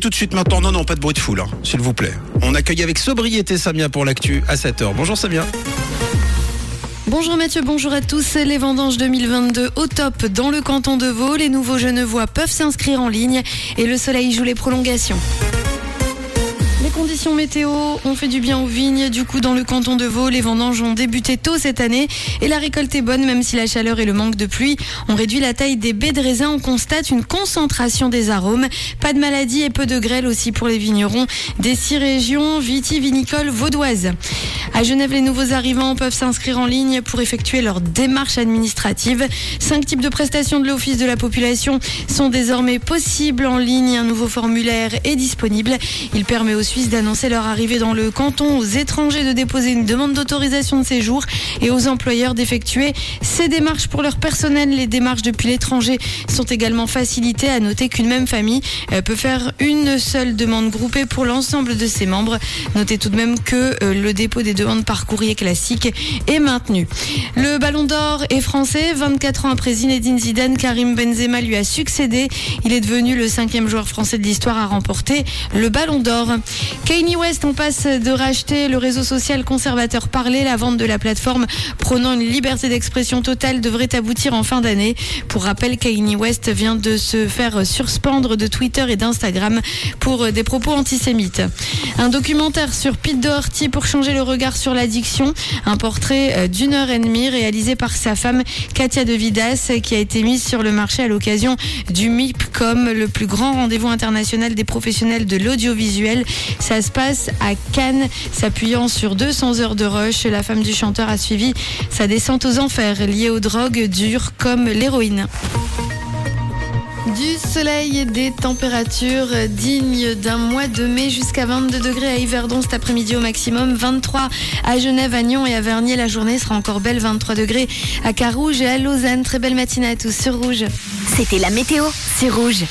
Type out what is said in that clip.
tout de suite maintenant, non, non, pas de bruit de foule, hein, s'il vous plaît. On accueille avec sobriété Samia pour l'actu à 7h. Bonjour Samia. Bonjour Mathieu, bonjour à tous. Les vendanges 2022 au top dans le canton de Vaud. Les nouveaux Genevois peuvent s'inscrire en ligne et le soleil joue les prolongations. Les conditions météo ont fait du bien aux vignes. Du coup, dans le canton de Vaud, les vendanges ont débuté tôt cette année et la récolte est bonne, même si la chaleur et le manque de pluie ont réduit la taille des baies de raisin. On constate une concentration des arômes. Pas de maladie et peu de grêle aussi pour les vignerons des six régions vitivinicoles vaudoises. À Genève, les nouveaux arrivants peuvent s'inscrire en ligne pour effectuer leur démarche administrative. Cinq types de prestations de l'Office de la population sont désormais possibles en ligne. Un nouveau formulaire est disponible. Il permet aux Suisses d'annoncer leur arrivée dans le canton, aux étrangers de déposer une demande d'autorisation de séjour et aux employeurs d'effectuer ces démarches pour leur personnel. Les démarches depuis l'étranger sont également facilitées. À noter qu'une même famille euh, peut faire une seule demande groupée pour l'ensemble de ses membres. Notez tout de même que euh, le dépôt des demandes par courrier classique est maintenu. Le Ballon d'Or est français. 24 ans après Zinedine Zidane, Karim Benzema lui a succédé. Il est devenu le cinquième joueur français de l'histoire à remporter le Ballon d'Or. Kanye West en passe de racheter le réseau social conservateur Parler. La vente de la plateforme prônant une liberté d'expression totale devrait aboutir en fin d'année. Pour rappel, Kanye West vient de se faire surspendre de Twitter et d'Instagram pour des propos antisémites. Un documentaire sur Pete Doherty pour changer le regard sur l'addiction. Un portrait euh, d'une heure et demie réalisé par sa femme Katia De Vidas qui a été mise sur le marché à l'occasion du MIPCOM, le plus grand rendez-vous international des professionnels de l'audiovisuel. Ça se passe à Cannes, s'appuyant sur 200 heures de rush. La femme du chanteur a suivi sa descente aux enfers liée aux drogues dures comme l'héroïne. Du soleil et des températures dignes d'un mois de mai jusqu'à 22 degrés à Yverdon cet après-midi au maximum, 23 à Genève, à Nyon et à Vernier. La journée sera encore belle, 23 degrés à Carouge et à Lausanne. Très belle matinée à tous sur Rouge. C'était la météo, c'est rouge.